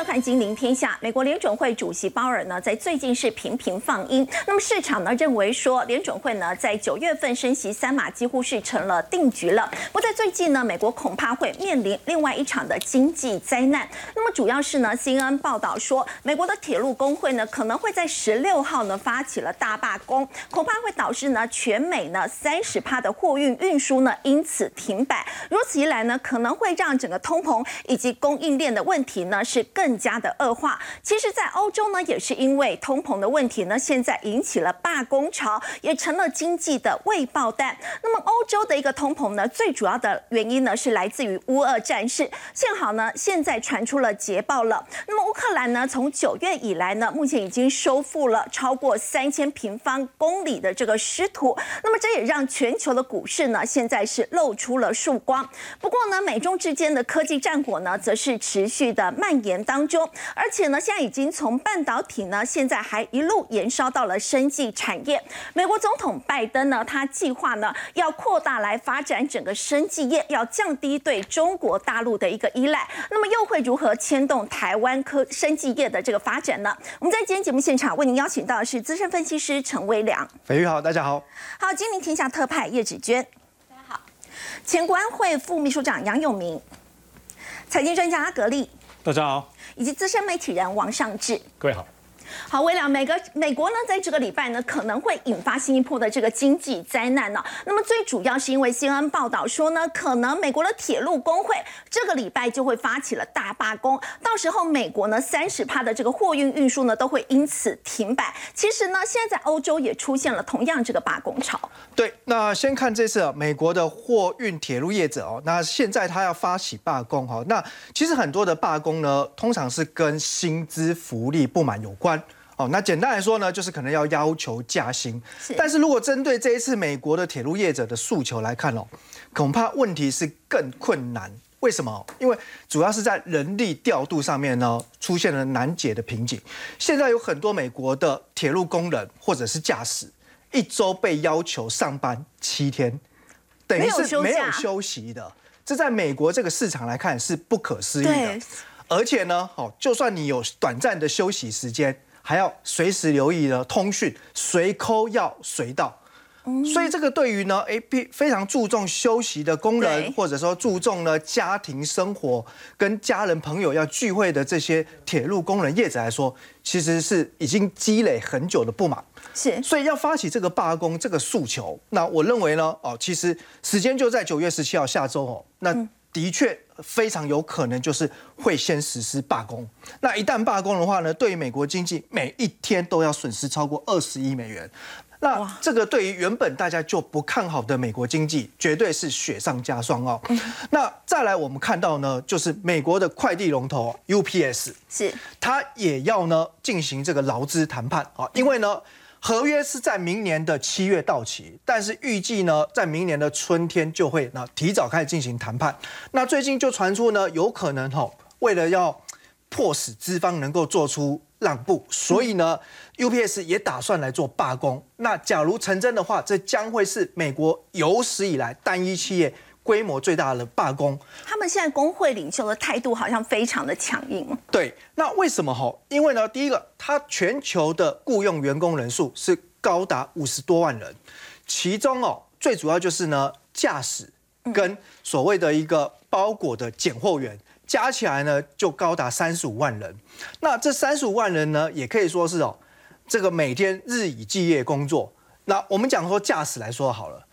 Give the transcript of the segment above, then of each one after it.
收看《金陵天下》。美国联准会主席鲍尔呢，在最近是频频放鹰。那么市场呢认为说，联准会呢在九月份升息三码几乎是成了定局了。不在最近呢，美国恐怕会面临另外一场的经济灾难。那么主要是呢，CNN 报道说，美国的铁路工会呢可能会在十六号呢发起了大罢工，恐怕会导致呢全美呢三十趴的货运运输呢因此停摆。如此一来呢，可能会让整个通膨以及供应链的问题呢是更更加的恶化。其实，在欧洲呢，也是因为通膨的问题呢，现在引起了罢工潮，也成了经济的未爆弹。那么，欧洲的一个通膨呢，最主要的原因呢，是来自于乌俄战事。幸好呢，现在传出了捷报了。那么，乌克兰呢，从九月以来呢，目前已经收复了超过三千平方公里的这个失土。那么，这也让全球的股市呢，现在是露出了曙光。不过呢，美中之间的科技战火呢，则是持续的蔓延当中，而且呢，现在已经从半导体呢，现在还一路延烧到了生技产业。美国总统拜登呢，他计划呢，要扩大来发展整个生技业，要降低对中国大陆的一个依赖。那么又会如何牵动台湾科生技业的这个发展呢？我们在今天节目现场为您邀请到的是资深分析师陈威良。飞玉好，大家好。好，金陵天下特派叶芷娟。大家好。前国安会副秘书长杨永明。财经专家阿格力，大家好，以及资深媒体人王尚志，各位好。好，为了美国美国呢，在这个礼拜呢，可能会引发新一波的这个经济灾难呢。那么最主要是因为新闻报道说呢，可能美国的铁路工会这个礼拜就会发起了大罢工，到时候美国呢三十趴的这个货运运输呢都会因此停摆。其实呢，现在在欧洲也出现了同样这个罢工潮。对，那先看这次美国的货运铁路业者哦，那现在他要发起罢工哈。那其实很多的罢工呢，通常是跟薪资福利不满有关。哦，那简单来说呢，就是可能要要求加薪。但是如果针对这一次美国的铁路业者的诉求来看哦，恐怕问题是更困难。为什么？因为主要是在人力调度上面呢，出现了难解的瓶颈。现在有很多美国的铁路工人或者是驾驶，一周被要求上班七天，等于是没有休息的。这在美国这个市场来看是不可思议的。而且呢，好，就算你有短暂的休息时间。还要随时留意呢，通讯随扣要随到，所以这个对于呢 P 非常注重休息的工人，或者说注重呢家庭生活跟家人朋友要聚会的这些铁路工人业者来说，其实是已经积累很久的不满，是，所以要发起这个罢工这个诉求，那我认为呢，哦，其实时间就在九月十七号下周哦，那。的确非常有可能就是会先实施罢工。那一旦罢工的话呢，对于美国经济每一天都要损失超过二十亿美元。那这个对于原本大家就不看好的美国经济，绝对是雪上加霜哦。那再来我们看到呢，就是美国的快递龙头 UPS，是它也要呢进行这个劳资谈判啊，因为呢。合约是在明年的七月到期，但是预计呢，在明年的春天就会那提早开始进行谈判。那最近就传出呢，有可能哈，为了要迫使资方能够做出让步，所以呢，UPS 也打算来做罢工。那假如成真的话，这将会是美国有史以来单一企业。规模最大的罢工，他们现在工会领袖的态度好像非常的强硬。对，那为什么哈？因为呢，第一个，它全球的雇佣员工人数是高达五十多万人，其中哦，最主要就是呢，驾驶跟所谓的一个包裹的拣货员加起来呢，就高达三十五万人。那这三十五万人呢，也可以说是哦，这个每天日以继夜工作。那我们讲说驾驶来说好了。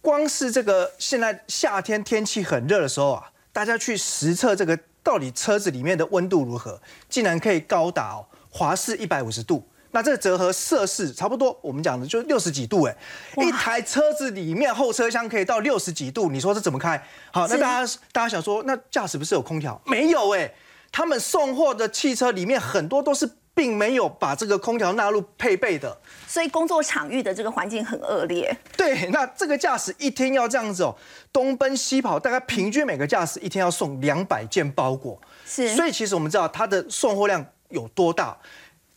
光是这个现在夏天天气很热的时候啊，大家去实测这个到底车子里面的温度如何，竟然可以高达哦华氏一百五十度，那这个折合摄氏差不多，我们讲的就六十几度哎，一台车子里面后车厢可以到六十几度，你说这怎么开？好，那大家大家想说，那驾驶不是有空调？没有哎，他们送货的汽车里面很多都是。并没有把这个空调纳入配备的，所以工作场域的这个环境很恶劣。对，那这个驾驶一天要这样子哦，东奔西跑，大概平均每个驾驶一天要送两百件包裹。是，所以其实我们知道它的送货量有多大，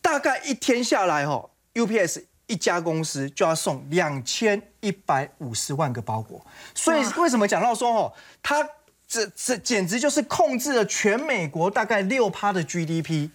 大概一天下来哦，UPS 一家公司就要送两千一百五十万个包裹。所以为什么讲到说哦，它这这简直就是控制了全美国大概六趴的 GDP。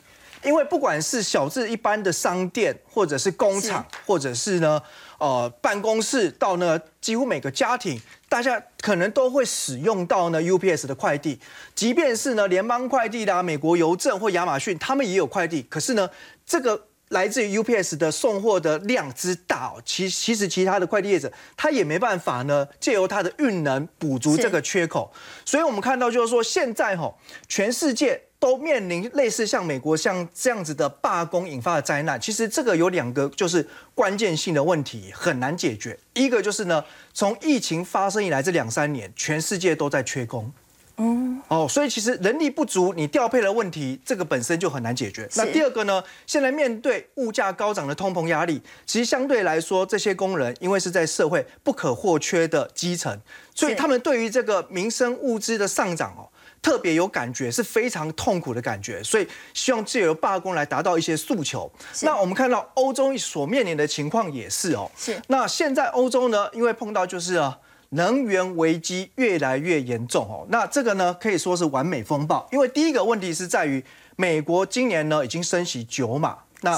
因为不管是小至一般的商店，或者是工厂，或者是呢，呃，办公室，到呢，几乎每个家庭，大家可能都会使用到呢 UPS 的快递。即便是呢联邦快递啦、美国邮政或亚马逊，他们也有快递。可是呢，这个来自于 UPS 的送货的量之大，其其实其他的快递业者他也没办法呢，借由他的运能补足这个缺口。所以我们看到就是说，现在哈，全世界。都面临类似像美国像这样子的罢工引发的灾难，其实这个有两个就是关键性的问题很难解决。一个就是呢，从疫情发生以来这两三年，全世界都在缺工，嗯，哦，所以其实人力不足，你调配的问题，这个本身就很难解决。那第二个呢，现在面对物价高涨的通膨压力，其实相对来说，这些工人因为是在社会不可或缺的基层，所以他们对于这个民生物资的上涨哦。特别有感觉，是非常痛苦的感觉，所以希望借由罢工来达到一些诉求。那我们看到欧洲所面临的情况也是哦。是。那现在欧洲呢，因为碰到就是啊能源危机越来越严重哦。那这个呢可以说是完美风暴，因为第一个问题是在于美国今年呢已经升息九码，那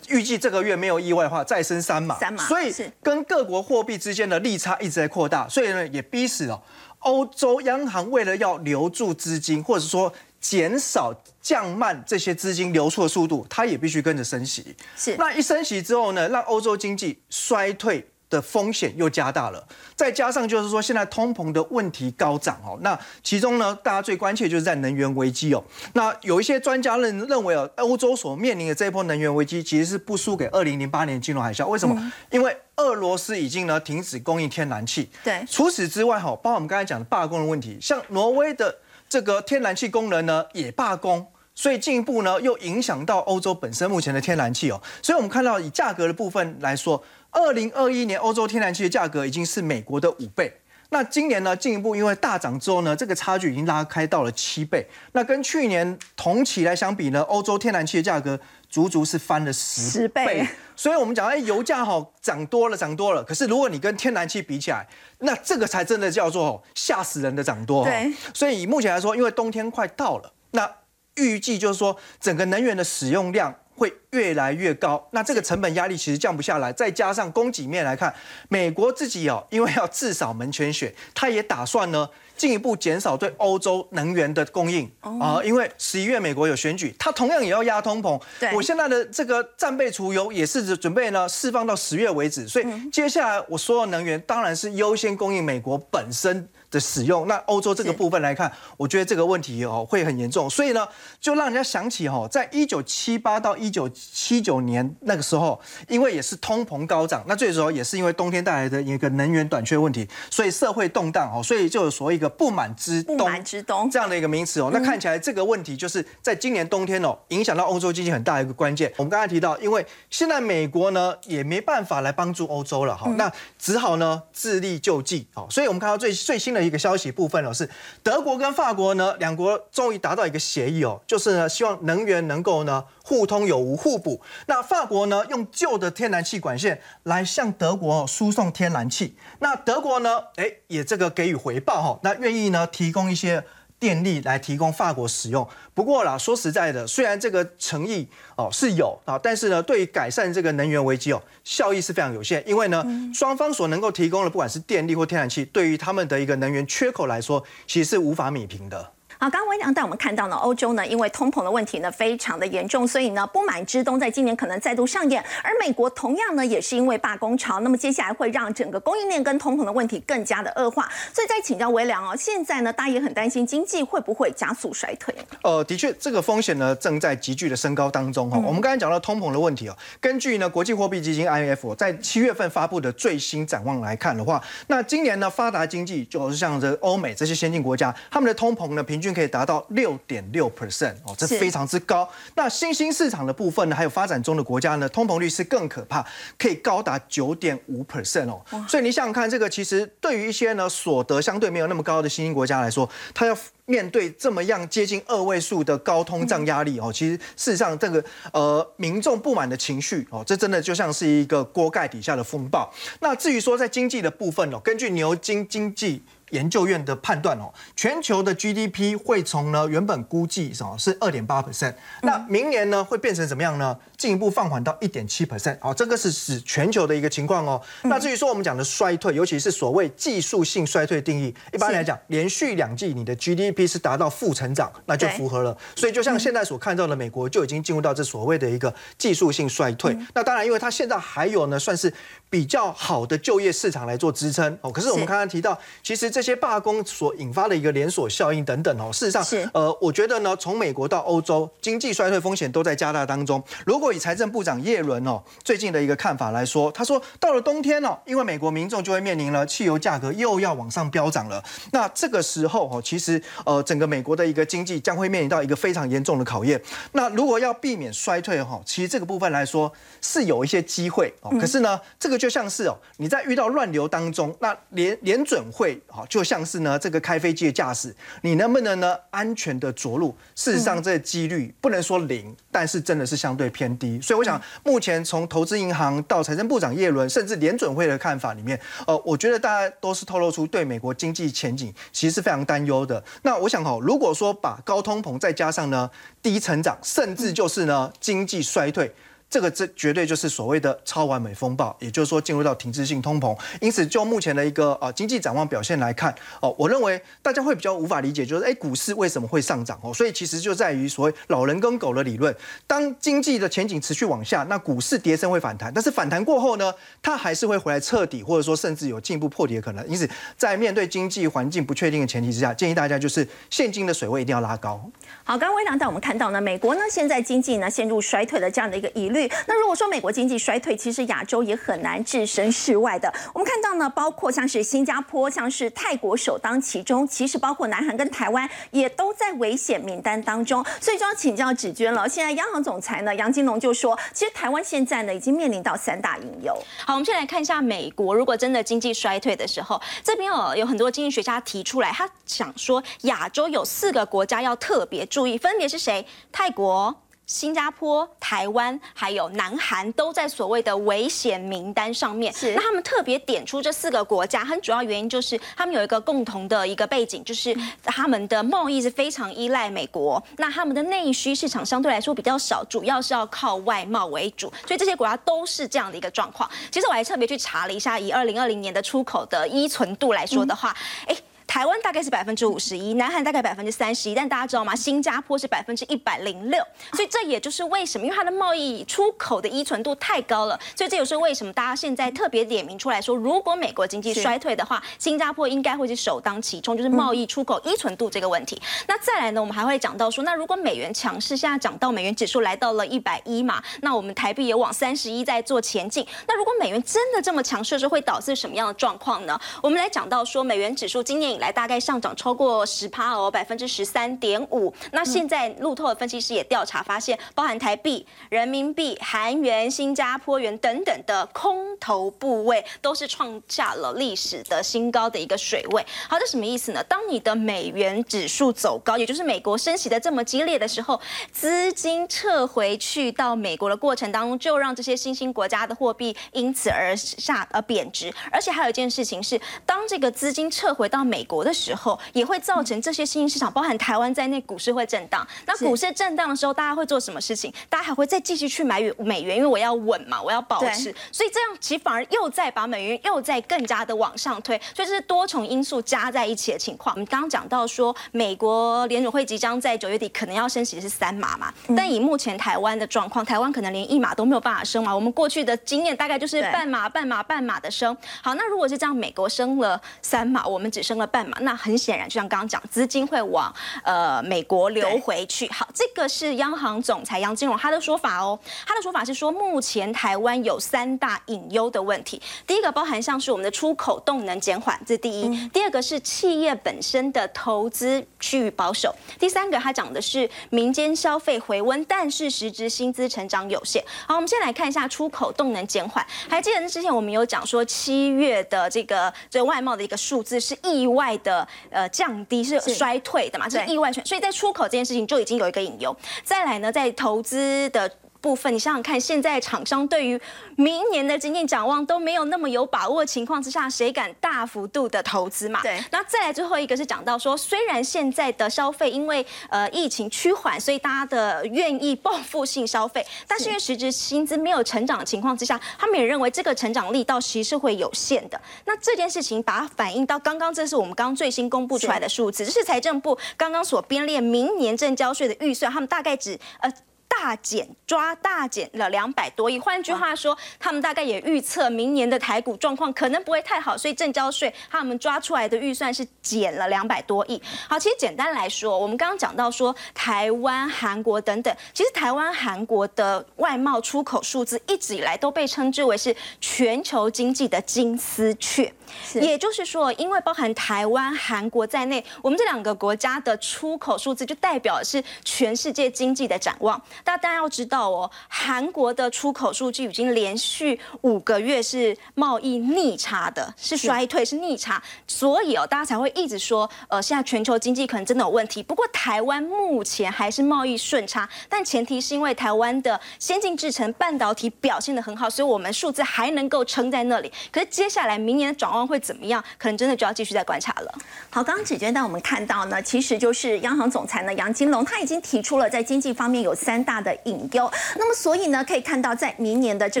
预计这个月没有意外的话再升三码，三码。所以跟各国货币之间的利差一直在扩大，所以呢也逼死了。欧洲央行为了要留住资金，或者说减少、降慢这些资金流出的速度，它也必须跟着升息。是，那一升息之后呢，让欧洲经济衰退。的风险又加大了，再加上就是说现在通膨的问题高涨哦，那其中呢，大家最关切就是在能源危机哦。那有一些专家认认为哦，欧洲所面临的这一波能源危机其实是不输给二零零八年金融海啸。为什么？因为俄罗斯已经呢停止供应天然气。对。除此之外哈，包括我们刚才讲的罢工的问题，像挪威的这个天然气工人呢也罢工，所以进一步呢又影响到欧洲本身目前的天然气哦。所以我们看到以价格的部分来说。二零二一年欧洲天然气的价格已经是美国的五倍，那今年呢进一步因为大涨之后呢，这个差距已经拉开到了七倍。那跟去年同期来相比呢，欧洲天然气的价格足足是翻了十倍。所以我们讲，哎，油价哈涨多了，涨多了。可是如果你跟天然气比起来，那这个才真的叫做吓死人的涨多。对。所以以目前来说，因为冬天快到了，那预计就是说整个能源的使用量。会越来越高，那这个成本压力其实降不下来，再加上供给面来看，美国自己哦，因为要至少门全血，他也打算呢进一步减少对欧洲能源的供应啊，因为十一月美国有选举，他同样也要压通膨。我现在的这个战备储油也是准备呢释放到十月为止，所以接下来我所有能源当然是优先供应美国本身。的使用，那欧洲这个部分来看，我觉得这个问题哦会很严重，所以呢，就让人家想起哦，在一九七八到一九七九年那个时候，因为也是通膨高涨，那这时候也是因为冬天带来的一个能源短缺问题，所以社会动荡哦，所以就有所谓一个不满之冬，不满之冬这样的一个名词哦。那看起来这个问题就是在今年冬天哦，影响到欧洲经济很大的一个关键。我们刚才提到，因为现在美国呢也没办法来帮助欧洲了哈，那只好呢自力救济哦，所以我们看到最最新的。一个消息部分哦，是德国跟法国呢两国终于达到一个协议哦，就是呢希望能源能够呢互通有无互补。那法国呢用旧的天然气管线来向德国输送天然气，那德国呢哎也这个给予回报哈，那愿意呢提供一些。电力来提供法国使用。不过啦，说实在的，虽然这个诚意哦是有啊，但是呢，对于改善这个能源危机哦，效益是非常有限。因为呢，双方所能够提供的，不管是电力或天然气，对于他们的一个能源缺口来说，其实是无法米平的。好，刚刚微良带我们看到呢，欧洲呢因为通膨的问题呢非常的严重，所以呢不满之冬在今年可能再度上演。而美国同样呢也是因为罢工潮，那么接下来会让整个供应链跟通膨的问题更加的恶化。所以再请教微良哦，现在呢大家也很担心经济会不会加速衰退？呃，的确这个风险呢正在急剧的升高当中哈。我们刚才讲到通膨的问题哦，根据呢国际货币基金 IMF 在七月份发布的最新展望来看的话，那今年呢发达经济就是像这欧美这些先进国家，他们的通膨呢平均可以达到六点六 percent 哦，这非常之高。那新兴市场的部分呢，还有发展中的国家呢，通膨率是更可怕，可以高达九点五 percent 哦。所以你想想看，这个其实对于一些呢所得相对没有那么高的新兴国家来说，它要面对这么样接近二位数的高通胀压力哦，其实事实上这个呃民众不满的情绪哦，这真的就像是一个锅盖底下的风暴。那至于说在经济的部分哦，根据牛津经济。研究院的判断哦，全球的 GDP 会从呢原本估计什么是二点八 percent，那明年呢会变成怎么样呢？进一步放缓到一点七 percent，哦，这个是指全球的一个情况哦。那至于说我们讲的衰退，尤其是所谓技术性衰退定义，一般来讲，连续两季你的 GDP 是达到负成长，那就符合了。所以就像现在所看到的，美国就已经进入到这所谓的一个技术性衰退。那当然，因为它现在还有呢，算是比较好的就业市场来做支撑哦。可是我们刚刚提到，其实这些罢工所引发的一个连锁效应等等哦，事实上，呃，我觉得呢，从美国到欧洲，经济衰退风险都在加大当中。如果以财政部长叶伦哦最近的一个看法来说，他说到了冬天哦，因为美国民众就会面临了汽油价格又要往上飙涨了。那这个时候哦，其实呃整个美国的一个经济将会面临到一个非常严重的考验。那如果要避免衰退哈，其实这个部分来说是有一些机会哦。可是呢，这个就像是哦你在遇到乱流当中，那联联准会哦就像是呢这个开飞机的驾驶，你能不能呢安全的着陆？事实上这个几率不能说零，但是真的是相对偏低。所以我想，目前从投资银行到财政部长耶伦，甚至联准会的看法里面，呃，我觉得大家都是透露出对美国经济前景其实是非常担忧的。那我想哈，如果说把高通膨再加上呢低成长，甚至就是呢经济衰退。这个这绝对就是所谓的超完美风暴，也就是说进入到停滞性通膨。因此，就目前的一个呃经济展望表现来看，哦，我认为大家会比较无法理解，就是哎，股市为什么会上涨哦？所以其实就在于所谓老人跟狗的理论。当经济的前景持续往下，那股市跌升会反弹，但是反弹过后呢，它还是会回来彻底，或者说甚至有进一步破底的可能。因此，在面对经济环境不确定的前提之下，建议大家就是现金的水位一定要拉高。好，刚刚微良带我们看到呢，美国呢现在经济呢陷入衰退的这样的一个疑那如果说美国经济衰退，其实亚洲也很难置身事外的。我们看到呢，包括像是新加坡、像是泰国首当其冲，其实包括南韩跟台湾也都在危险名单当中。所以就要请教芷娟了。现在央行总裁呢杨金龙就说，其实台湾现在呢已经面临到三大隐忧。好，我们先来看一下美国，如果真的经济衰退的时候，这边哦有很多经济学家提出来，他想说亚洲有四个国家要特别注意，分别是谁？泰国。新加坡、台湾还有南韩都在所谓的危险名单上面。是，那他们特别点出这四个国家，很主要原因就是他们有一个共同的一个背景，就是他们的贸易是非常依赖美国，那他们的内需市场相对来说比较少，主要是要靠外贸为主，所以这些国家都是这样的一个状况。其实我还特别去查了一下，以二零二零年的出口的依存度来说的话，哎。台湾大概是百分之五十一，南韩大概百分之三十一，但大家知道吗？新加坡是百分之一百零六，所以这也就是为什么，因为它的贸易出口的依存度太高了，所以这也是为什么大家现在特别点名出来说，如果美国经济衰退的话，新加坡应该会是首当其冲，就是贸易出口依存度这个问题。那再来呢，我们还会讲到说，那如果美元强势，现在讲到美元指数来到了一百一嘛，那我们台币也往三十一在做前进。那如果美元真的这么强势，是会导致什么样的状况呢？我们来讲到说，美元指数今年以来大概上涨超过十趴哦，百分之十三点五。那现在路透的分析师也调查发现，包含台币、人民币、韩元、新加坡元等等的空头部位，都是创下了历史的新高的一个水位。好，这什么意思呢？当你的美元指数走高，也就是美国升息的这么激烈的时候，资金撤回去到美国的过程当中，就让这些新兴国家的货币因此而下而贬值。而且还有一件事情是，当这个资金撤回到美国的时，候也会造成这些新兴市场，包含台湾在内，股市会震荡。那股市震荡的时候，大家会做什么事情？大家还会再继续去买美元，因为我要稳嘛，我要保持。所以这样其实反而又在把美元又在更加的往上推。所以这是多重因素加在一起的情况。我们刚刚讲到说，美国联储会即将在九月底可能要升息是三码嘛，但以目前台湾的状况，台湾可能连一码都没有办法升嘛。我们过去的经验大概就是半码、半码、半码的升。好，那如果是这样，美国升了三码，我们只升了半嘛，那很显然，就像刚刚讲，资金会往呃美国流回去。好，这个是央行总裁杨金荣他的说法哦。他的说法是说，目前台湾有三大隐忧的问题。第一个包含像是我们的出口动能减缓，这是第一。第二个是企业本身的投资趋于保守。第三个他讲的是民间消费回温，但是实质薪资成长有限。好，我们先来看一下出口动能减缓。还记得之前我们有讲说七月的这个这外贸的一个数字是意外。外的呃降低，是衰退的嘛，是意外衰，所以在出口这件事情就已经有一个隐忧。再来呢，在投资的。部分，你想想看，现在厂商对于明年的经济展望都没有那么有把握的情况之下，谁敢大幅度的投资嘛？对。那再来最后一个是讲到说，虽然现在的消费因为呃疫情趋缓，所以大家的愿意报复性消费，但是因为实质薪资没有成长的情况之下，他们也认为这个成长力道其实是会有限的。那这件事情把它反映到刚刚，这是我们刚刚最新公布出来的数字，这是财政部刚刚所编列明年正交税的预算，他们大概只呃。大减抓大减了两百多亿，换句话说，他们大概也预测明年的台股状况可能不会太好，所以正交税他们抓出来的预算是减了两百多亿。好，其实简单来说，我们刚刚讲到说台湾、韩国等等，其实台湾、韩国的外贸出口数字一直以来都被称之为是全球经济的金丝雀。也就是说，因为包含台湾、韩国在内，我们这两个国家的出口数字就代表的是全世界经济的展望。但大家要知道哦，韩国的出口数据已经连续五个月是贸易逆差的，是衰退，是逆差。所以哦，大家才会一直说，呃，现在全球经济可能真的有问题。不过台湾目前还是贸易顺差，但前提是因为台湾的先进制程半导体表现的很好，所以我们数字还能够撑在那里。可是接下来明年的展望。会怎么样？可能真的就要继续再观察了。好，刚刚子娟带我们看到呢，其实就是央行总裁呢杨金龙他已经提出了在经济方面有三大的隐忧。那么所以呢，可以看到在明年的这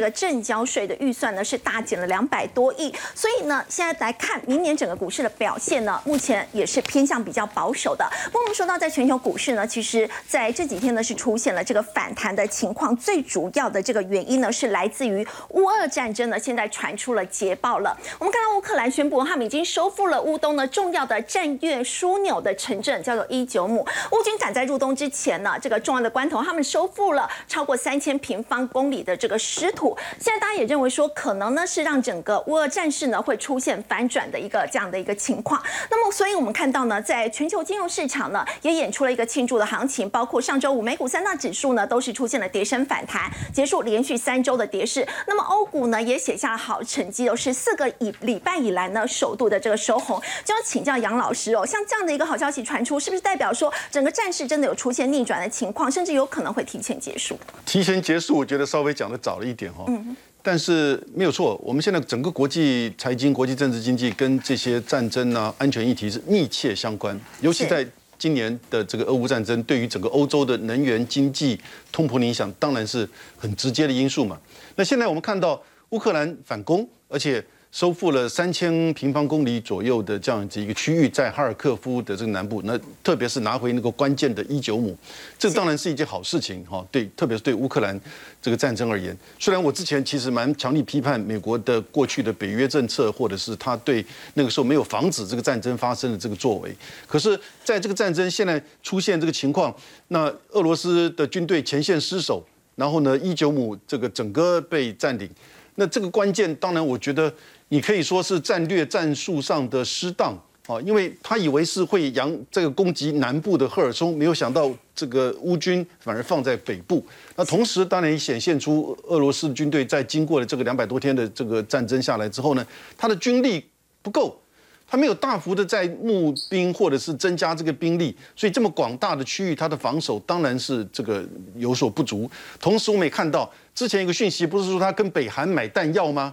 个正交税的预算呢是大减了两百多亿。所以呢，现在来看明年整个股市的表现呢，目前也是偏向比较保守的。不过我们说到在全球股市呢，其实在这几天呢是出现了这个反弹的情况。最主要的这个原因呢是来自于乌俄战争呢，现在传出了捷报了。我们看到乌克。兰宣布，他们已经收复了乌东呢重要的战略枢纽的城镇，叫做伊久姆。乌军赶在入冬之前呢，这个重要的关头，他们收复了超过三千平方公里的这个失土。现在大家也认为说，可能呢是让整个乌俄战事呢会出现反转的一个这样的一个情况。那么，所以我们看到呢，在全球金融市场呢，也演出了一个庆祝的行情，包括上周五美股三大指数呢都是出现了跌升反弹，结束连续三周的跌势。那么欧股呢也写下了好成绩，有十四个以礼拜。以来呢，首度的这个收红，就要请教杨老师哦。像这样的一个好消息传出，是不是代表说整个战事真的有出现逆转的情况，甚至有可能会提前结束？提前结束，我觉得稍微讲的早了一点哈。嗯。但是没有错，我们现在整个国际财经、国际政治经济跟这些战争啊、安全议题是密切相关。尤其在今年的这个俄乌战争，对于整个欧洲的能源、经济、通膨的影响，当然是很直接的因素嘛。那现在我们看到乌克兰反攻，而且。收复了三千平方公里左右的这样子一个区域，在哈尔科夫的这个南部，那特别是拿回那个关键的伊久姆，这当然是一件好事情哈。对，特别是对乌克兰这个战争而言，虽然我之前其实蛮强力批判美国的过去的北约政策，或者是他对那个时候没有防止这个战争发生的这个作为，可是在这个战争现在出现这个情况，那俄罗斯的军队前线失守，然后呢，伊久姆这个整个被占领，那这个关键当然我觉得。你可以说是战略战术上的失当啊，因为他以为是会扬这个攻击南部的赫尔松，没有想到这个乌军反而放在北部。那同时当然也显现出俄罗斯军队在经过了这个两百多天的这个战争下来之后呢，他的军力不够，他没有大幅的在募兵或者是增加这个兵力，所以这么广大的区域，他的防守当然是这个有所不足。同时我们也看到之前一个讯息，不是说他跟北韩买弹药吗？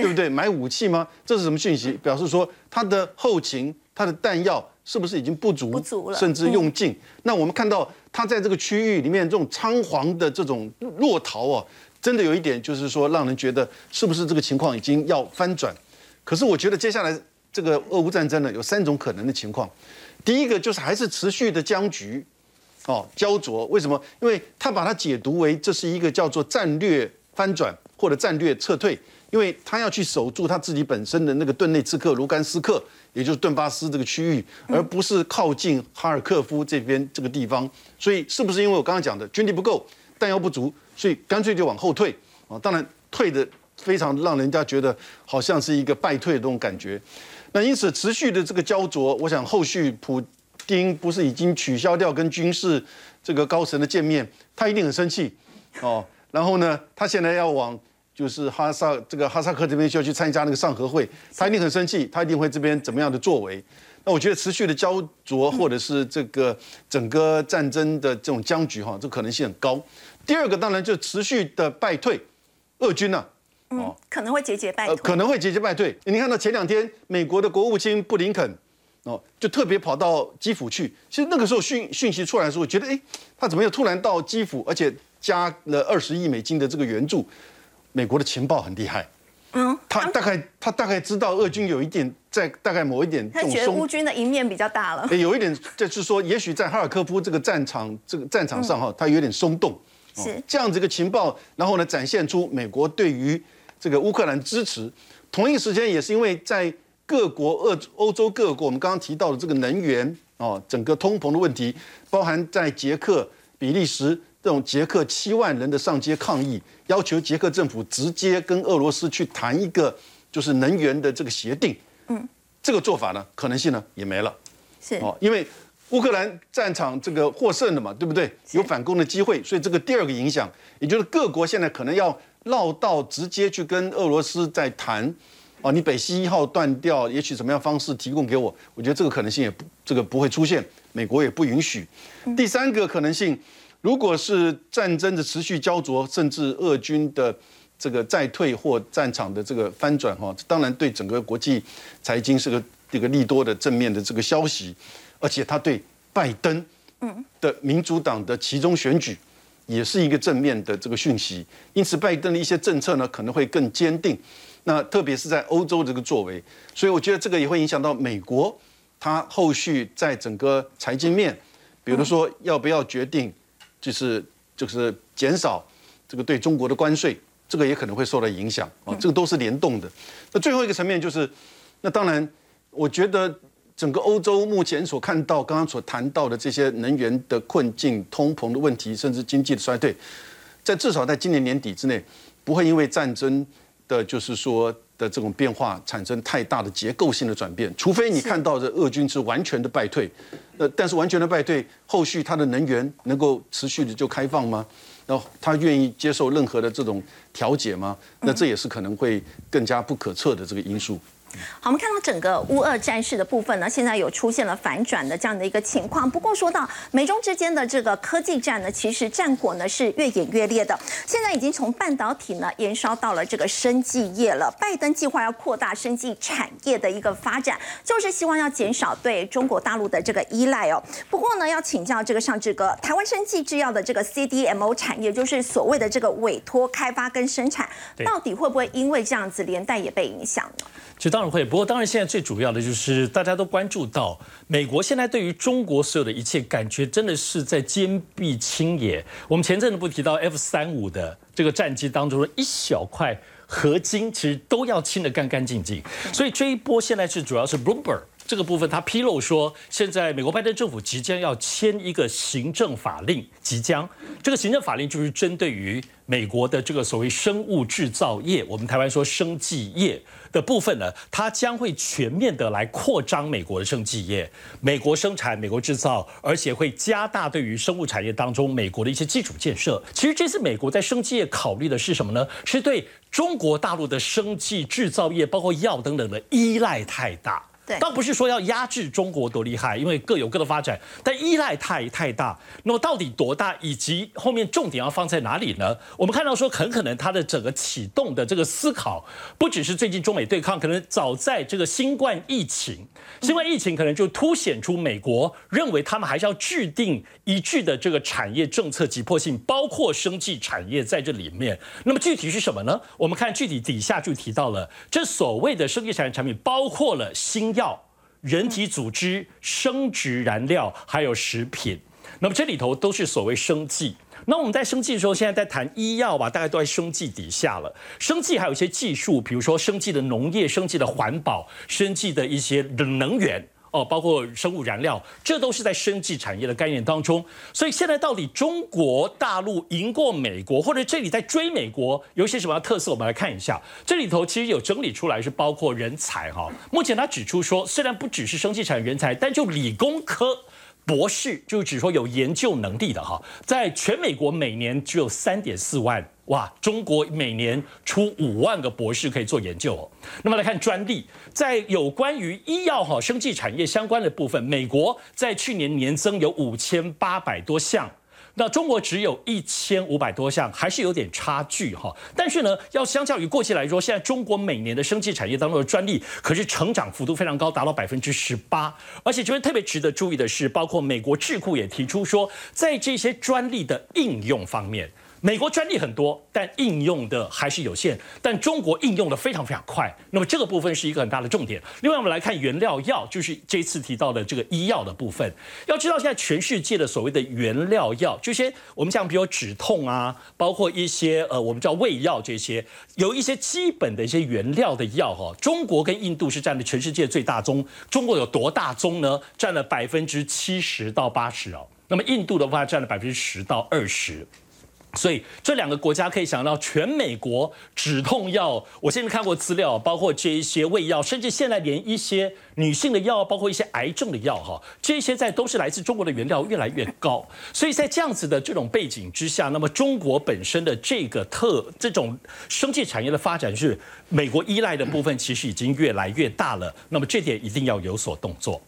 对不对？买武器吗？这是什么讯息？表示说他的后勤、他的弹药是不是已经不足，不足了，甚至用尽？那我们看到他在这个区域里面这种仓皇的这种落逃啊，真的有一点就是说，让人觉得是不是这个情况已经要翻转？可是我觉得接下来这个俄乌战争呢，有三种可能的情况。第一个就是还是持续的僵局，哦，焦灼。为什么？因为他把它解读为这是一个叫做战略翻转或者战略撤退。因为他要去守住他自己本身的那个顿内茨克、卢甘斯克，也就是顿巴斯这个区域，而不是靠近哈尔科夫这边这个地方。所以，是不是因为我刚刚讲的军力不够、弹药不足，所以干脆就往后退啊？当然，退的非常让人家觉得好像是一个败退的这种感觉。那因此，持续的这个焦灼，我想后续普丁不是已经取消掉跟军事这个高层的见面，他一定很生气哦。然后呢，他现在要往。就是哈萨这个哈萨克这边需要去参加那个上合会，他一定很生气，他一定会这边怎么样的作为。那我觉得持续的焦灼或者是这个整个战争的这种僵局哈，这可能性很高。第二个当然就持续的败退，俄军呢，哦，可能会节节败退，可能会节节败退。你看到前两天美国的国务卿布林肯哦，就特别跑到基辅去。其实那个时候讯讯息出来的时候，觉得哎，他怎么又突然到基辅，而且加了二十亿美金的这个援助？美国的情报很厉害。嗯，他大概他大概知道俄军有一点在大概某一点，他觉得乌军的一面比较大了。有一点就是说，也许在哈尔科夫这个战场这个战场上哈，他有点松动。是这样子一个情报，然后呢，展现出美国对于这个乌克兰支持。同一时间，也是因为在各国欧欧洲各国，我们刚刚提到的这个能源哦，整个通膨的问题，包含在捷克、比利时。这种捷克七万人的上街抗议，要求捷克政府直接跟俄罗斯去谈一个就是能源的这个协定。嗯，这个做法呢，可能性呢也没了。是哦，因为乌克兰战场这个获胜了嘛，对不对？有反攻的机会，所以这个第二个影响，也就是各国现在可能要绕道直接去跟俄罗斯在谈。哦，你北溪一号断掉，也许什么样方式提供给我？我觉得这个可能性也不这个不会出现，美国也不允许。第三个可能性。如果是战争的持续焦灼，甚至俄军的这个再退或战场的这个翻转，哈，当然对整个国际财经是个这个利多的正面的这个消息，而且他对拜登的民主党的其中选举也是一个正面的这个讯息。因此，拜登的一些政策呢可能会更坚定。那特别是在欧洲这个作为，所以我觉得这个也会影响到美国，它后续在整个财经面，比如说要不要决定。就是就是减少这个对中国的关税，这个也可能会受到影响啊，这个都是联动的。那最后一个层面就是，那当然，我觉得整个欧洲目前所看到、刚刚所谈到的这些能源的困境、通膨的问题，甚至经济的衰退，在至少在今年年底之内，不会因为战争的，就是说。的这种变化产生太大的结构性的转变，除非你看到的俄军是完全的败退，呃，但是完全的败退，后续它的能源能够持续的就开放吗？然后他愿意接受任何的这种调解吗？那这也是可能会更加不可测的这个因素。好，我们看到整个乌俄战事的部分呢，现在有出现了反转的这样的一个情况。不过说到美中之间的这个科技战呢，其实战火呢是越演越烈的。现在已经从半导体呢延烧到了这个生技业了。拜登计划要扩大生技产业的一个发展，就是希望要减少对中国大陆的这个依赖哦。不过呢，要请教这个尚志哥，台湾生技制药的这个 CDMO 产业，就是所谓的这个委托开发跟生产，到底会不会因为这样子连带也被影响呢？其实会，不过当然现在最主要的就是大家都关注到美国现在对于中国所有的一切，感觉真的是在坚壁清野。我们前阵子不提到 F 三五的这个战机当中的一小块合金，其实都要清得干干净净。所以这一波现在是主要是 Bloomberg。这个部分，他披露说，现在美国拜登政府即将要签一个行政法令，即将这个行政法令就是针对于美国的这个所谓生物制造业，我们台湾说生技业的部分呢，它将会全面的来扩张美国的生技业，美国生产，美国制造，而且会加大对于生物产业当中美国的一些基础建设。其实这次美国在生技业考虑的是什么呢？是对中国大陆的生技制造业，包括药等等的依赖太大。倒不是说要压制中国多厉害，因为各有各的发展，但依赖太太大。那么到底多大，以及后面重点要放在哪里呢？我们看到说，很可能它的整个启动的这个思考，不只是最近中美对抗，可能早在这个新冠疫情，新冠疫情可能就凸显出美国认为他们还是要制定一致的这个产业政策急迫性，包括生技产业在这里面。那么具体是什么呢？我们看具体底下就提到了，这所谓的生技产业产品，包括了新。药、人体组织、生殖燃料，还有食品，那么这里头都是所谓生计。那我们在生计的时候，现在在谈医药吧，大概都在生计底下了。生计还有一些技术，比如说生计的农业、生计的环保、生计的一些能源。哦，包括生物燃料，这都是在生技产业的概念当中。所以现在到底中国大陆赢过美国，或者这里在追美国，有些什么特色？我们来看一下。这里头其实有整理出来，是包括人才哈。目前他指出说，虽然不只是生技产业人才，但就理工科。博士，就是指说有研究能力的哈，在全美国每年只有三点四万。哇，中国每年出五万个博士可以做研究哦。那么来看专利，在有关于医药哈、生技产业相关的部分，美国在去年年增有五千八百多项。那中国只有一千五百多项，还是有点差距哈。但是呢，要相较于过去来说，现在中国每年的生技产业当中的专利可是成长幅度非常高，达到百分之十八。而且这边特别值得注意的是，包括美国智库也提出说，在这些专利的应用方面。美国专利很多，但应用的还是有限。但中国应用的非常非常快，那么这个部分是一个很大的重点。另外，我们来看原料药，就是这次提到的这个医药的部分。要知道，现在全世界的所谓的原料药，这些我们讲，比如止痛啊，包括一些呃，我们叫胃药这些，有一些基本的一些原料的药哈。中国跟印度是占了全世界最大宗。中国有多大宗呢？占了百分之七十到八十哦。那么印度的话，占了百分之十到二十。所以这两个国家可以想到，全美国止痛药，我现在看过资料，包括这一些胃药，甚至现在连一些女性的药，包括一些癌症的药，哈，这些在都是来自中国的原料越来越高。所以在这样子的这种背景之下，那么中国本身的这个特这种生技产业的发展是美国依赖的部分，其实已经越来越大了。那么这点一定要有所动作。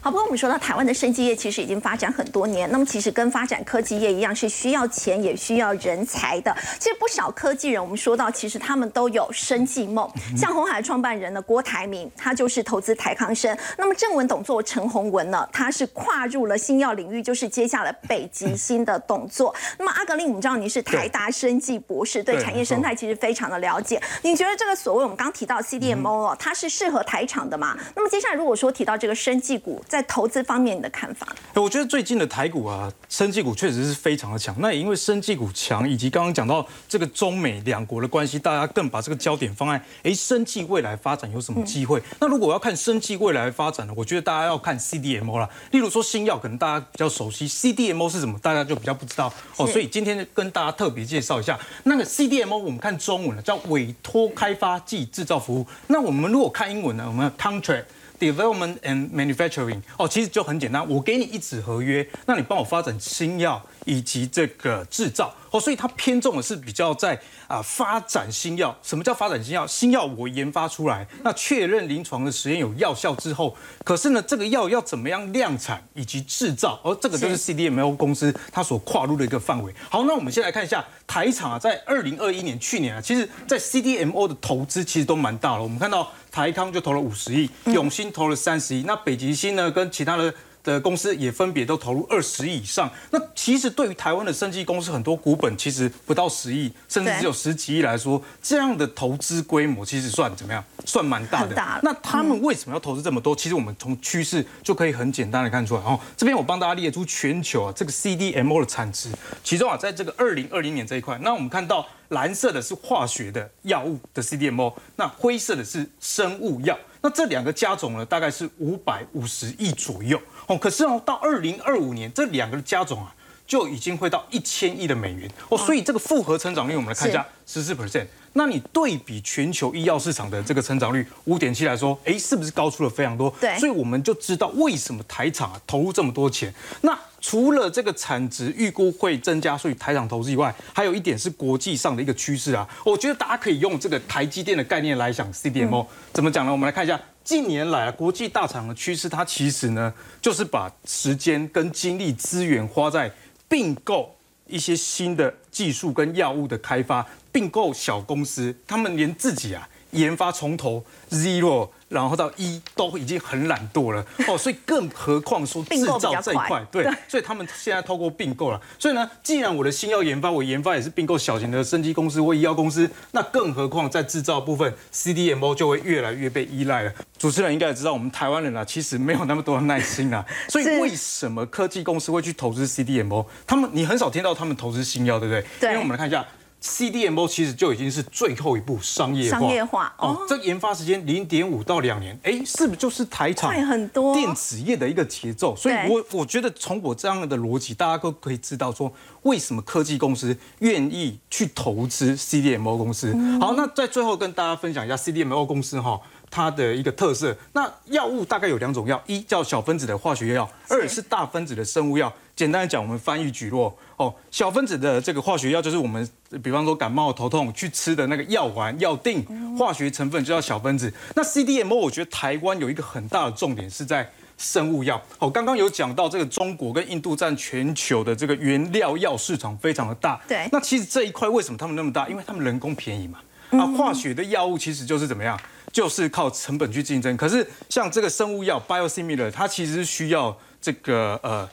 好，不过我们说到台湾的生技业其实已经发展很多年，那么其实跟发展科技业一样，是需要钱也需要人才的。其实不少科技人，我们说到其实他们都有生技梦，像红海创办人呢郭台铭，他就是投资台康生。那么正文董座陈宏文呢，他是跨入了新药领域，就是接下了北极星的董座。那么阿格令，我们知道你是台大生技博士，对产业生态其实非常的了解。你觉得这个所谓我们刚提到 CDMO 哦，它是适合台厂的吗？那么接下来如果说提到这个生技股，在投资方面，你的看法？我觉得最近的台股啊，生技股确实是非常的强。那也因为生技股强，以及刚刚讲到这个中美两国的关系，大家更把这个焦点放在哎，生技未来发展有什么机会？那如果要看生技未来发展呢，我觉得大家要看 CDMO 啦。例如说新药，可能大家比较熟悉，CDMO 是什么，大家就比较不知道哦。所以今天跟大家特别介绍一下那个 CDMO，我们看中文呢叫委托开发暨制造服务。那我们如果看英文呢，我们 contract。Development and manufacturing 哦，其实就很简单，我给你一纸合约，那你帮我发展新药以及这个制造哦，所以它偏重的是比较在啊发展新药。什么叫发展新药？新药我研发出来，那确认临床的实验有药效之后，可是呢，这个药要怎么样量产以及制造，而这个就是 CDMO 公司它所跨入的一个范围。好，那我们先来看一下台厂啊，在二零二一年去年啊，其实在 CDMO 的投资其实都蛮大了。我们看到。台康就投了五十亿，永兴投了三十亿，那北极星呢？跟其他的。的公司也分别都投入二十亿以上。那其实对于台湾的生技公司，很多股本其实不到十亿，甚至只有十几亿来说，这样的投资规模其实算怎么样？算蛮大的。那他们为什么要投资这么多？其实我们从趋势就可以很简单的看出来。哦，这边我帮大家列出全球啊这个 CDMO 的产值，其中啊在这个二零二零年这一块，那我们看到蓝色的是化学的药物的 CDMO，那灰色的是生物药。那这两个加总呢，大概是五百五十亿左右哦。可是哦，到二零二五年，这两个的加总啊，就已经会到一千亿的美元哦。所以这个复合成长率，我们来看一下，十四 percent。那你对比全球医药市场的这个成长率五点七来说，哎，是不是高出了非常多？对。所以我们就知道为什么台厂啊投入这么多钱。那除了这个产值预估会增加，所以台厂投资以外，还有一点是国际上的一个趋势啊。我觉得大家可以用这个台积电的概念来想 CDMO 怎么讲呢？我们来看一下近年来国际大厂的趋势，它其实呢就是把时间跟精力资源花在并购一些新的技术跟药物的开发，并购小公司，他们连自己啊研发从头 zero。然后到一都已经很懒惰了 哦，所以更何况说制造这一块，对，所以他们现在透过并购了。所以呢，既然我的新药研发，我研发也是并购小型的生技公司或医药公司，那更何况在制造部分，CDMO 就会越来越被依赖了。主持人应该也知道，我们台湾人啊，其实没有那么多的耐心啊。所以为什么科技公司会去投资 CDMO？他们你很少听到他们投资新药，对不对？对。因为我们来看一下。CDMO 其实就已经是最后一步商业化，商业化哦，这研发时间零点五到两年，哎，是不是就是台厂很多电子业的一个节奏？所以，我我觉得从我这样的逻辑，大家都可以知道说，为什么科技公司愿意去投资 CDMO 公司。好，那在最后跟大家分享一下 CDMO 公司哈。它的一个特色。那药物大概有两种药，一叫小分子的化学药，二是大分子的生物药。简单的讲，我们翻译举落哦，小分子的这个化学药就是我们比方说感冒头痛去吃的那个药丸、药锭，化学成分就叫小分子。那 CDMO 我觉得台湾有一个很大的重点是在。生物药哦，刚刚有讲到这个中国跟印度占全球的这个原料药市场非常的大。对，那其实这一块为什么他们那么大？因为他们人工便宜嘛。啊，化学的药物其实就是怎么样，就是靠成本去竞争。可是像这个生物药 biosimilar，它其实是需要这个呃。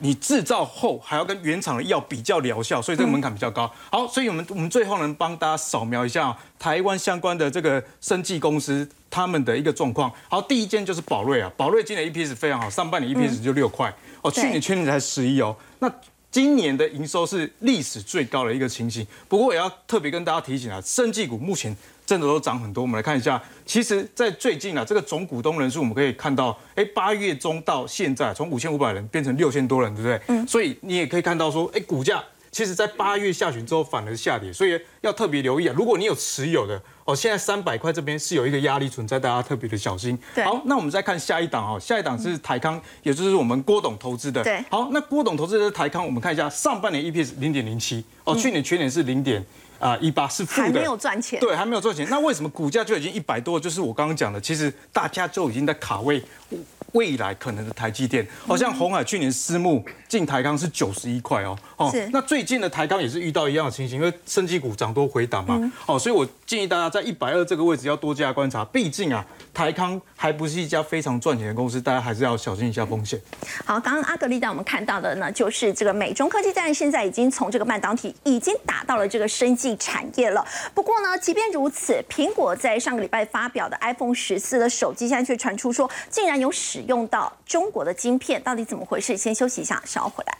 你制造后还要跟原厂的药比较疗效，所以这个门槛比较高。好，所以我们我们最后能帮大家扫描一下台湾相关的这个生技公司他们的一个状况。好，第一间就是宝瑞啊，宝瑞今年 EPS 非常好，上半年 EPS 就六块哦，去年全年才十一哦。那今年的营收是历史最高的一个情形。不过也要特别跟大家提醒啊，生技股目前。真的都涨很多，我们来看一下。其实，在最近啊，这个总股东人数我们可以看到，哎，八月中到现在，从五千五百人变成六千多人，对不对？嗯。所以你也可以看到说，哎，股价其实在八月下旬之后反而下跌，所以要特别留意啊。如果你有持有的哦，现在三百块这边是有一个压力存在，大家特别的小心。好，那我们再看下一档哦，下一档是台康，也就是我们郭董投资的。对。好，那郭董投资的台康，我们看一下上半年 EPS 零点零七哦，去年全年是零点。啊，一八是负的，还没有赚钱，对，还没有赚钱。那为什么股价就已经一百多？就是我刚刚讲的，其实大家就已经在卡位。未来可能的台积电，好像红海去年私募进台钢是九十一块哦，哦，那最近的台钢也是遇到一样的情形，因为升级股涨多回档嘛，哦，所以我建议大家在一百二这个位置要多加观察，毕竟啊，台康还不是一家非常赚钱的公司，大家还是要小心一下风险。好，刚刚阿格丽带我们看到的呢，就是这个美中科技战现在已经从这个半导体已经打到了这个生技产业了。不过呢，即便如此，苹果在上个礼拜发表的 iPhone 十四的手机，现在却传出说竟然有使用到。中国的晶片到底怎么回事？先休息一下，稍后回来。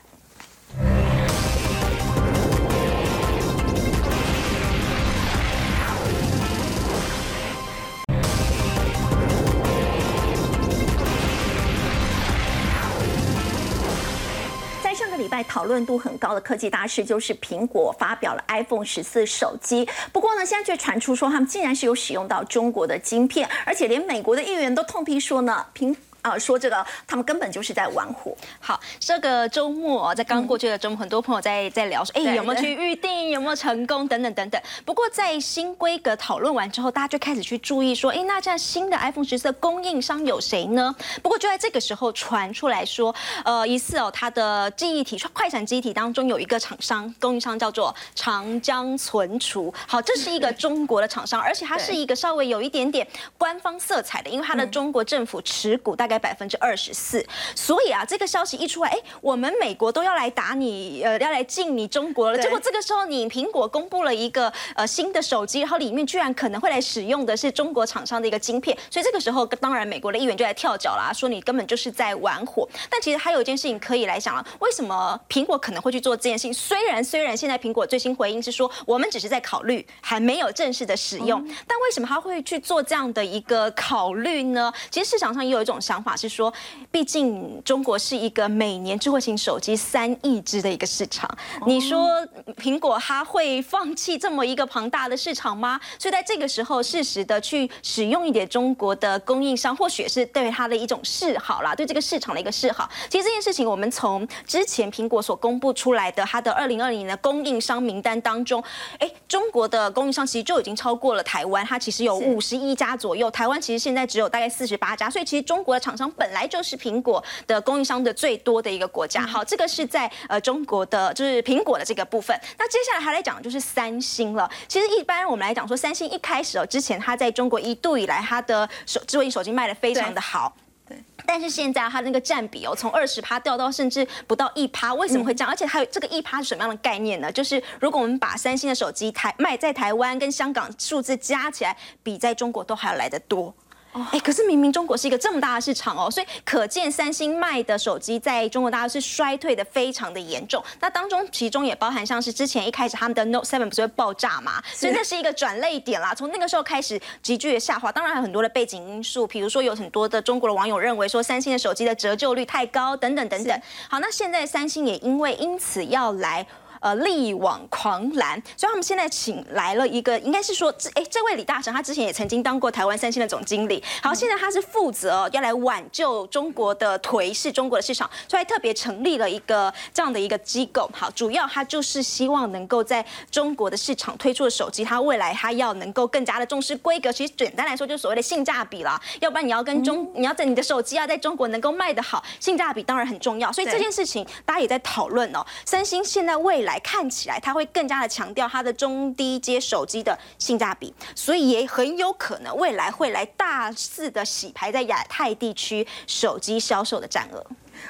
在，讨论度很高的科技大事就是苹果发表了 iPhone 十四手机。不过呢，现在却传出说他们竟然是有使用到中国的晶片，而且连美国的议员都痛批说呢，苹。啊，说这个他们根本就是在玩火。好，这个周末在刚过去的周末，很多朋友在在聊说，哎，有没有去预定，有没有成功等等等等。不过在新规格讨论完之后，大家就开始去注意说，哎，那这样新的 iPhone 十四供应商有谁呢？不过就在这个时候传出来说，呃，疑似哦，它的记忆体快闪记忆体当中有一个厂商供应商叫做长江存储。好，这是一个 中国的厂商，而且它是一个稍微有一点点官方色彩的，因为它的中国政府持股大概。百分之二十四，所以啊，这个消息一出来，哎，我们美国都要来打你，呃，要来进你中国了。结果这个时候，你苹果公布了一个呃新的手机，然后里面居然可能会来使用的是中国厂商的一个晶片，所以这个时候，当然美国的议员就来跳脚啦，说你根本就是在玩火。但其实还有一件事情可以来想了，为什么苹果可能会去做这件事情？虽然虽然现在苹果最新回应是说，我们只是在考虑，还没有正式的使用，但为什么他会去做这样的一个考虑呢？其实市场上也有一种想法。是说，毕竟中国是一个每年智慧型手机三亿只的一个市场，你说苹果它会放弃这么一个庞大的市场吗？所以在这个时候，适时的去使用一点中国的供应商，或许是对它的一种示好啦，对这个市场的一个示好。其实这件事情，我们从之前苹果所公布出来的它的二零二零年的供应商名单当中，哎，中国的供应商其实就已经超过了台湾，它其实有五十一家左右，台湾其实现在只有大概四十八家，所以其实中国的厂。商本来就是苹果的供应商的最多的一个国家，好，这个是在呃中国的就是苹果的这个部分。那接下来还来讲就是三星了。其实一般我们来讲说，三星一开始哦，之前它在中国一度以来它的手智慧型手机卖的非常的好，对。但是现在它那个占比哦，从二十趴掉到甚至不到一趴，为什么会这样？而且还有这个一趴是什么样的概念呢？就是如果我们把三星的手机台卖在台湾跟香港数字加起来，比在中国都还要来得多。哎，可是明明中国是一个这么大的市场哦，所以可见三星卖的手机在中国大陆是衰退的非常的严重。那当中其中也包含像是之前一开始他们的 Note Seven 不是会爆炸嘛，所以那是一个转泪点啦。从那个时候开始急剧的下滑，当然有很多的背景因素，比如说有很多的中国的网友认为说三星的手机的折旧率太高等等等等。好，那现在三星也因为因此要来。呃力挽狂澜，所以他们现在请来了一个，应该是说，这哎这位李大神，他之前也曾经当过台湾三星的总经理，好，现在他是负责要来挽救中国的颓势，中国的市场，所以特别成立了一个这样的一个机构，好，主要他就是希望能够在中国的市场推出的手机，它未来它要能够更加的重视规格，其实简单来说就是所谓的性价比啦，要不然你要跟中，你要在你的手机要在中国能够卖得好，性价比当然很重要，所以这件事情大家也在讨论哦。三星现在未来来看起来，它会更加的强调它的中低阶手机的性价比，所以也很有可能未来会来大肆的洗牌在亚太地区手机销售的占额。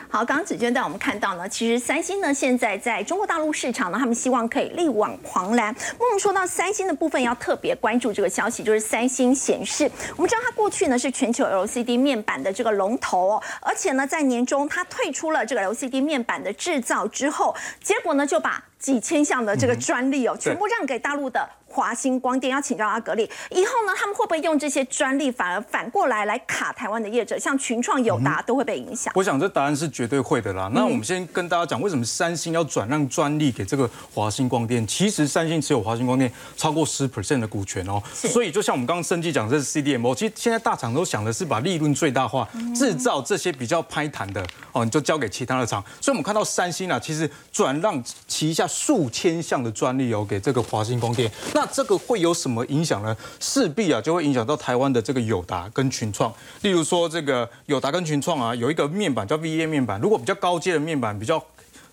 好，刚刚子娟带我们看到呢，其实三星呢现在在中国大陆市场呢，他们希望可以力挽狂澜。我们说到三星的部分，要特别关注这个消息，就是三星显示，我们知道它过去呢是全球 LCD 面板的这个龙头哦，而且呢在年中它退出了这个 LCD 面板的制造之后，结果呢就把几千项的这个专利哦，全部让给大陆的。华星光电要请教阿格力，以后呢，他们会不会用这些专利，反而反过来来卡台湾的业者，像群创、友达都会被影响？我想这答案是绝对会的啦。那我们先跟大家讲，为什么三星要转让专利给这个华星光电？其实三星持有华星光电超过十 percent 的股权哦，所以就像我们刚刚升级讲，这是 CDMO，其实现在大厂都想的是把利润最大化，制造这些比较拍弹的哦，你就交给其他的厂。所以我们看到三星啊，其实转让旗下数千项的专利哦给这个华星光电。那这个会有什么影响呢？势必啊就会影响到台湾的这个友达跟群创。例如说这个友达跟群创啊，有一个面板叫 VA 面板，如果比较高阶的面板，比较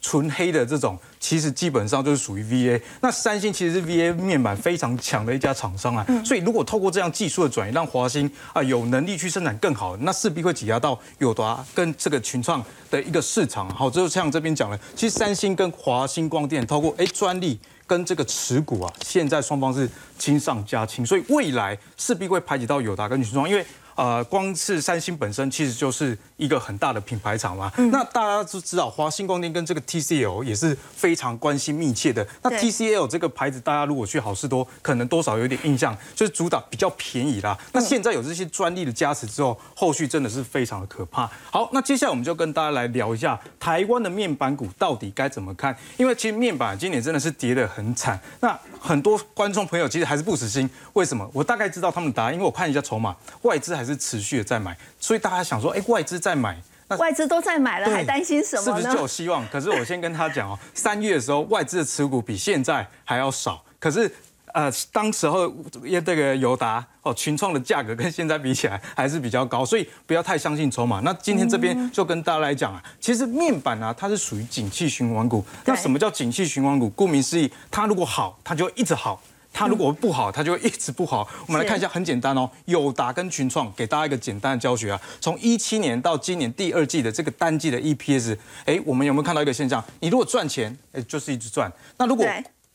纯黑的这种，其实基本上就是属于 VA。那三星其实是 VA 面板非常强的一家厂商啊，所以如果透过这样技术的转移，让华星啊有能力去生产更好，那势必会挤压到友达跟这个群创的一个市场。好，就像这边讲了，其实三星跟华星光电透过哎专利。跟这个持股啊，现在双方是亲上加亲，所以未来势必会排挤到友达跟群创，因为。呃，光是三星本身其实就是一个很大的品牌厂嘛。那大家都知道，华星光电跟这个 TCL 也是非常关系密切的。那 TCL 这个牌子，大家如果去好事多，可能多少有点印象，就是主打比较便宜啦。那现在有这些专利的加持之后，后续真的是非常的可怕。好，那接下来我们就跟大家来聊一下台湾的面板股到底该怎么看？因为其实面板今年真的是跌得很惨。那很多观众朋友其实还是不死心，为什么？我大概知道他们的答案，因为我看一下筹码，外资还。是持续的在买，所以大家想说，哎，外资在买，那外资都在买了，还担心什么是不是就有希望？可是我先跟他讲哦，三月的时候外资的持股比现在还要少，可是呃，当时候也这个友达哦群创的价格跟现在比起来还是比较高，所以不要太相信筹码。那今天这边就跟大家来讲啊，其实面板啊它是属于景气循环股。那什么叫景气循环股？顾名思义，它如果好，它就一直好。它如果不好，它就会一直不好。我们来看一下，很简单哦。友达跟群创给大家一个简单的教学啊。从一七年到今年第二季的这个单季的 EPS，哎，我们有没有看到一个现象？你如果赚钱，哎，就是一直赚。那如果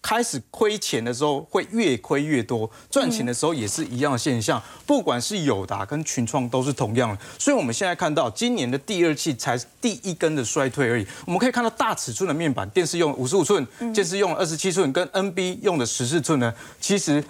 开始亏钱的时候会越亏越多，赚钱的时候也是一样的现象。不管是友达跟群创都是同样的，所以我们现在看到今年的第二季才第一根的衰退而已。我们可以看到大尺寸的面板，电视用五十五寸，电视用二十七寸，跟 NB 用的十四寸呢，其实。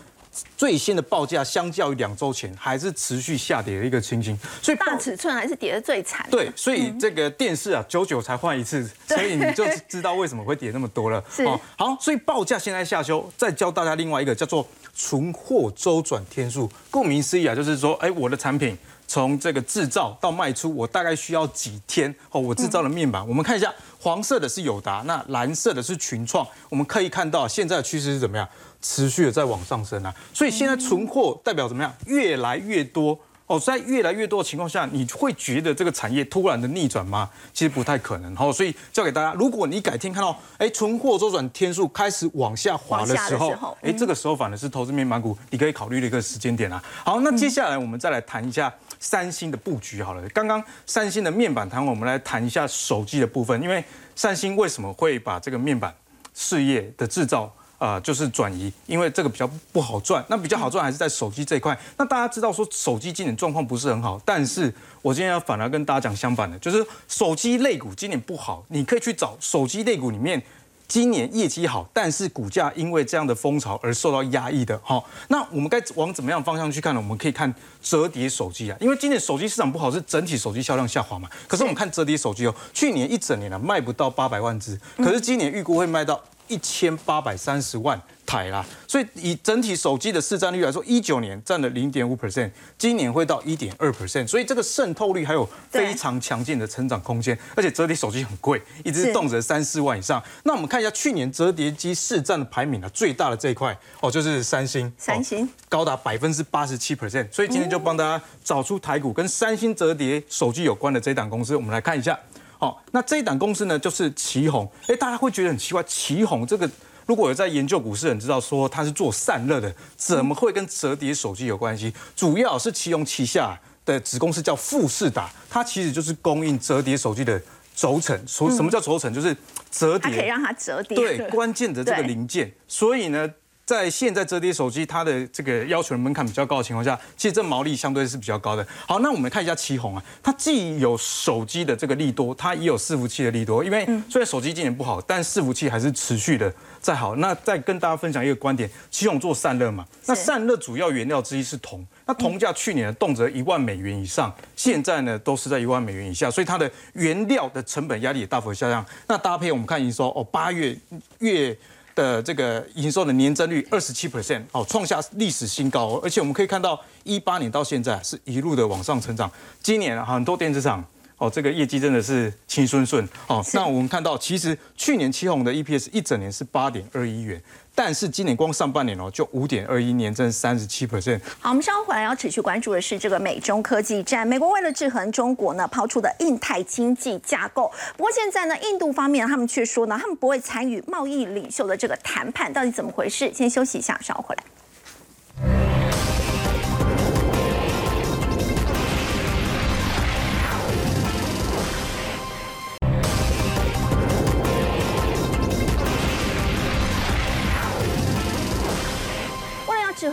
最新的报价相较于两周前还是持续下跌的一个情形，所以大尺寸还是跌的最惨。对，所以这个电视啊，久久才换一次，所以你就知道为什么会跌那么多了。是，好，所以报价现在下修，再教大家另外一个叫做存货周转天数。顾名思义啊，就是说，哎，我的产品从这个制造到卖出，我大概需要几天？哦，我制造的面板，我们看一下，黄色的是友达，那蓝色的是群创。我们可以看到现在的趋势是怎么样？持续的在往上升啊，所以现在存货代表怎么样？越来越多哦，在越来越多的情况下，你会觉得这个产业突然的逆转吗？其实不太可能。好，所以教给大家，如果你改天看到哎存货周转天数开始往下滑的时候，哎，这个时候反而是投资面板股你可以考虑的一个时间点啊。好，那接下来我们再来谈一下三星的布局好了。刚刚三星的面板谈，我们来谈一下手机的部分，因为三星为什么会把这个面板事业的制造？啊，就是转移，因为这个比较不好赚。那比较好赚还是在手机这一块。那大家知道说手机今年状况不是很好，但是我今天要反而跟大家讲相反的，就是手机类股今年不好，你可以去找手机类股里面今年业绩好，但是股价因为这样的风潮而受到压抑的。好，那我们该往怎么样方向去看呢？我们可以看折叠手机啊，因为今年手机市场不好，是整体手机销量下滑嘛。可是我们看折叠手机哦，去年一整年啊卖不到八百万只，可是今年预估会卖到。一千八百三十万台啦。所以以整体手机的市占率来说，一九年占了零点五 percent，今年会到一点二 percent，所以这个渗透率还有非常强劲的成长空间。而且折叠手机很贵，一直动辄三四万以上。那我们看一下去年折叠机市占的排名啊，最大的这一块哦，就是三星，三星高达百分之八十七 percent。所以今天就帮大家找出台股跟三星折叠手机有关的这档公司，我们来看一下。好，那这一档公司呢，就是旗宏。哎，大家会觉得很奇怪，旗宏这个如果有在研究股市的人知道说它是做散热的，怎么会跟折叠手机有关系？主要是旗宏旗下的子公司叫富士达，它其实就是供应折叠手机的轴承。什什么叫轴承？就是折叠，它可以让它折叠。对，关键的这个零件。所以呢。在现在折叠手机，它的这个要求的门槛比较高的情况下，其实这毛利相对是比较高的。好，那我们看一下旗宏啊，它既有手机的这个利多，它也有伺服器的利多。因为虽然手机今年不好，但伺服器还是持续的在好。那再跟大家分享一个观点，旗宏做散热嘛，那散热主要原料之一是铜，那铜价去年动辄一万美元以上，现在呢都是在一万美元以下，所以它的原料的成本压力也大幅下降。那搭配我们看营收哦，八月月。呃这个营收的年增率二十七 percent，哦，创下历史新高。而且我们可以看到，一八年到现在是一路的往上成长。今年很多电子厂，哦，这个业绩真的是轻顺顺。哦，那我们看到，其实去年七红的 EPS 一整年是八点二一元。但是今年光上半年哦，就五点二一年增三十七 percent。好，我们稍后回来要持续关注的是这个美中科技战。美国为了制衡中国呢，抛出的印太经济架构。不过现在呢，印度方面他们却说呢，他们不会参与贸易领袖的这个谈判，到底怎么回事？先休息一下，稍后回来。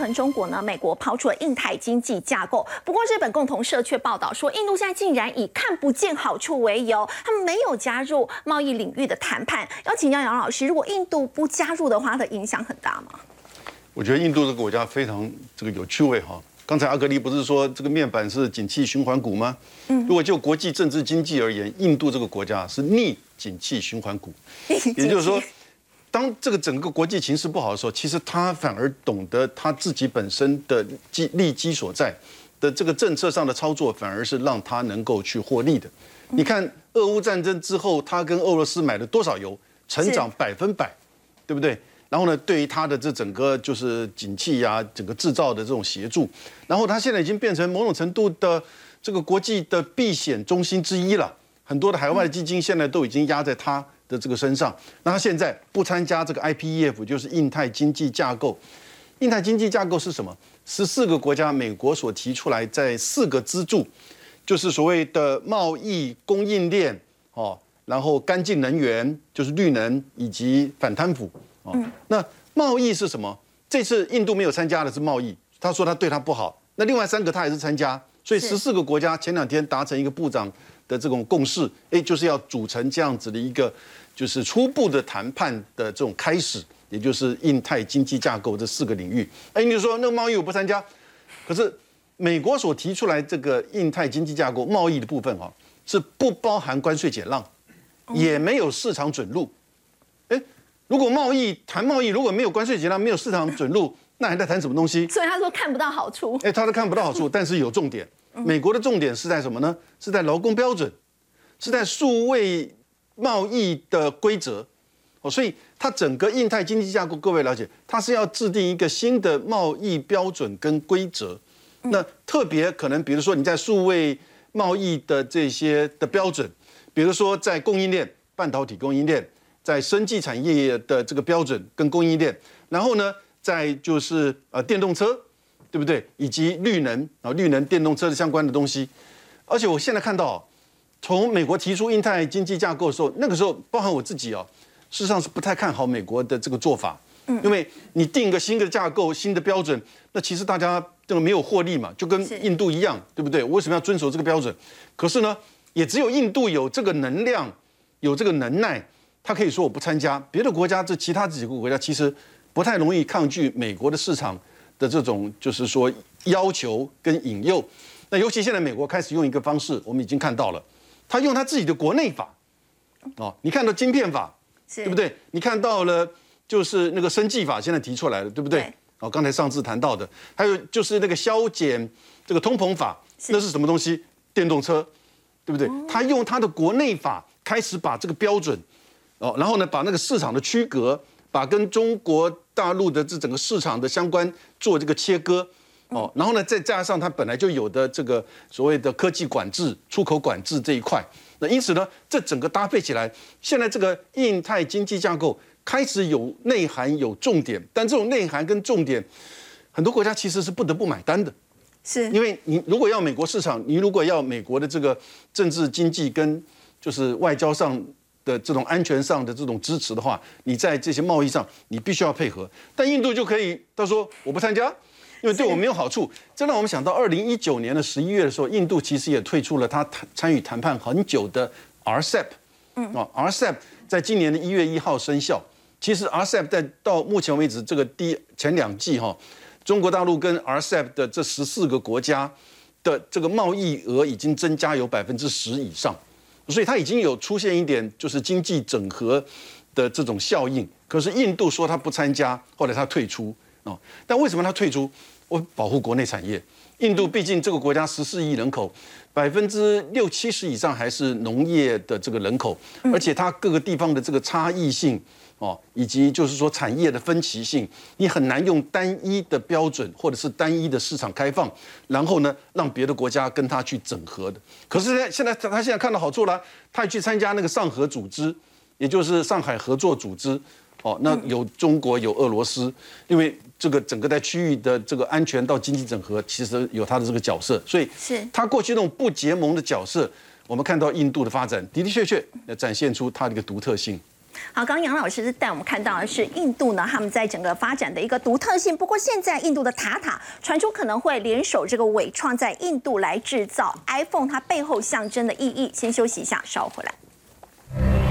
衡中国呢？美国抛出了印太经济架构，不过日本共同社却报道说，印度现在竟然以看不见好处为由，他们没有加入贸易领域的谈判。要请教杨老师，如果印度不加入的话，它的影响很大吗？我觉得印度这个国家非常这个有趣味哈。刚才阿格丽不是说这个面板是景气循环股吗？嗯，如果就国际政治经济而言，印度这个国家是逆景气循环股，也就是说。当这个整个国际形势不好的时候，其实他反而懂得他自己本身的基利基所在的这个政策上的操作，反而是让他能够去获利的。你看，俄乌战争之后，他跟俄罗斯买了多少油，成长百分百，对不对？然后呢，对于他的这整个就是景气呀，整个制造的这种协助，然后他现在已经变成某种程度的这个国际的避险中心之一了。很多的海外的基金现在都已经压在他。的这个身上，那他现在不参加这个 IPEF，就是印太经济架构。印太经济架构是什么？十四个国家，美国所提出来，在四个支柱，就是所谓的贸易供应链哦，然后干净能源，就是绿能以及反贪腐哦。那贸易是什么？这次印度没有参加的是贸易，他说他对他不好。那另外三个他也是参加，所以十四个国家前两天达成一个部长。的这种共识，哎，就是要组成这样子的一个，就是初步的谈判的这种开始，也就是印太经济架构这四个领域。哎，你说那个贸易我不参加，可是美国所提出来这个印太经济架构贸易的部分哈，是不包含关税减让，也没有市场准入。哎，如果贸易谈贸易如果没有关税减让，没有市场准入，那还在谈什么东西？所以他说看不到好处。哎，他都看不到好处，但是有重点。美国的重点是在什么呢？是在劳工标准，是在数位贸易的规则哦，所以它整个印太经济架构，各位了解，它是要制定一个新的贸易标准跟规则。那特别可能，比如说你在数位贸易的这些的标准，比如说在供应链、半导体供应链，在生技产业的这个标准跟供应链，然后呢，在就是呃电动车。对不对？以及绿能啊，绿能电动车的相关的东西，而且我现在看到，从美国提出印太经济架构的时候，那个时候包含我自己哦，事实上是不太看好美国的这个做法，嗯，因为你定一个新的架构、新的标准，那其实大家这个没有获利嘛，就跟印度一样，对不对？我为什么要遵守这个标准？可是呢，也只有印度有这个能量、有这个能耐，他可以说我不参加，别的国家这其他几个国家其实不太容易抗拒美国的市场。的这种就是说要求跟引诱，那尤其现在美国开始用一个方式，我们已经看到了，他用他自己的国内法，哦，你看到晶片法，对不对？你看到了就是那个生计法现在提出来了，对不对？对哦，刚才上次谈到的，还有就是那个削减这个通膨法，那是什么东西？电动车，对不对？他用他的国内法开始把这个标准，哦，然后呢，把那个市场的区隔，把跟中国大陆的这整个市场的相关做这个切割，哦，然后呢，再加上它本来就有的这个所谓的科技管制、出口管制这一块，那因此呢，这整个搭配起来，现在这个印太经济架构开始有内涵、有重点，但这种内涵跟重点，很多国家其实是不得不买单的。是因为你如果要美国市场，你如果要美国的这个政治经济跟就是外交上的这种安全上的这种支持的话，你在这些贸易上你必须要配合。但印度就可以他说我不参加，因为对我没有好处。这让我们想到二零一九年的十一月的时候，印度其实也退出了他谈参与谈判很久的 RCEP。嗯啊，RCEP 在今年的一月一号生效。其实 RCEP 在到目前为止这个第前两季哈。中国大陆跟 RCEP 的这十四个国家的这个贸易额已经增加有百分之十以上，所以它已经有出现一点就是经济整合的这种效应。可是印度说它不参加，后来它退出哦。但为什么它退出？我保护国内产业。印度毕竟这个国家十四亿人口，百分之六七十以上还是农业的这个人口，而且它各个地方的这个差异性。哦，以及就是说产业的分歧性，你很难用单一的标准或者是单一的市场开放，然后呢让别的国家跟他去整合的。可是呢，现在他现在看到好处了，他也去参加那个上合组织，也就是上海合作组织。哦，那有中国有俄罗斯，因为这个整个在区域的这个安全到经济整合，其实有他的这个角色，所以是他过去那种不结盟的角色，我们看到印度的发展的的确确展现出它的一个独特性。好，刚杨老师带我们看到的是印度呢，他们在整个发展的一个独特性。不过现在印度的塔塔传出可能会联手这个伟创，在印度来制造 iPhone，它背后象征的意义。先休息一下，稍后回来。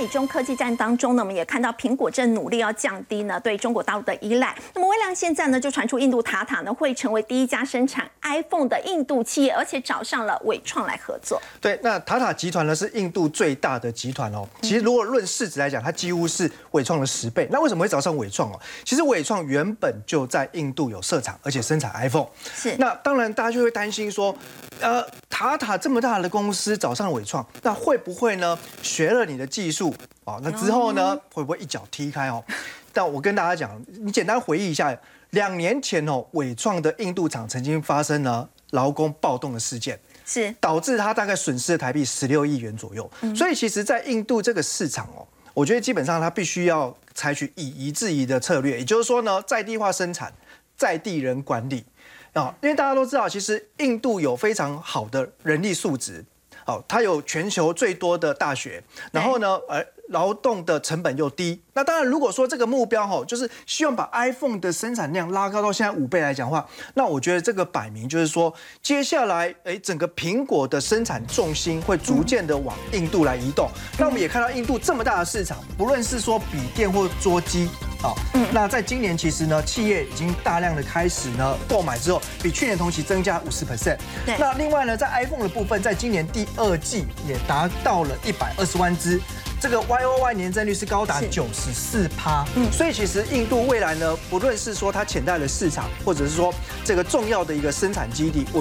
美中科技战当中呢，我们也看到苹果正努力要降低呢对中国大陆的依赖。那么微量现在呢就传出印度塔塔呢会成为第一家生产 iPhone 的印度企业，而且找上了伟创来合作。对，那塔塔集团呢是印度最大的集团哦。其实如果论市值来讲，它几乎是伟创的十倍。那为什么会找上伟创哦？其实伟创原本就在印度有设厂，而且生产 iPhone。是。那当然大家就会担心说，呃，塔塔这么大的公司找上伟创，那会不会呢学了你的技术？哦，那之后呢，会不会一脚踢开哦？但我跟大家讲，你简单回忆一下，两年前哦，伟创的印度厂曾经发生了劳工暴动的事件，是导致它大概损失了台币十六亿元左右。所以其实，在印度这个市场哦，我觉得基本上它必须要采取以夷制夷的策略，也就是说呢，在地化生产，在地人管理啊，因为大家都知道，其实印度有非常好的人力素质，哦，它有全球最多的大学，然后呢，呃。劳动的成本又低，那当然，如果说这个目标哈，就是希望把 iPhone 的生产量拉高到现在五倍来讲话，那我觉得这个摆明就是说，接下来哎，整个苹果的生产重心会逐渐的往印度来移动。那我们也看到印度这么大的市场，不论是说笔电或桌机，啊，嗯，那在今年其实呢，企业已经大量的开始呢购买之后，比去年同期增加五十 percent。对，那另外呢，在 iPhone 的部分，在今年第二季也达到了一百二十万只。这个 Y O Y 年增率是高达九十四趴，嗯，所以其实印度未来呢，不论是说它潜在的市场，或者是说这个重要的一个生产基地，我。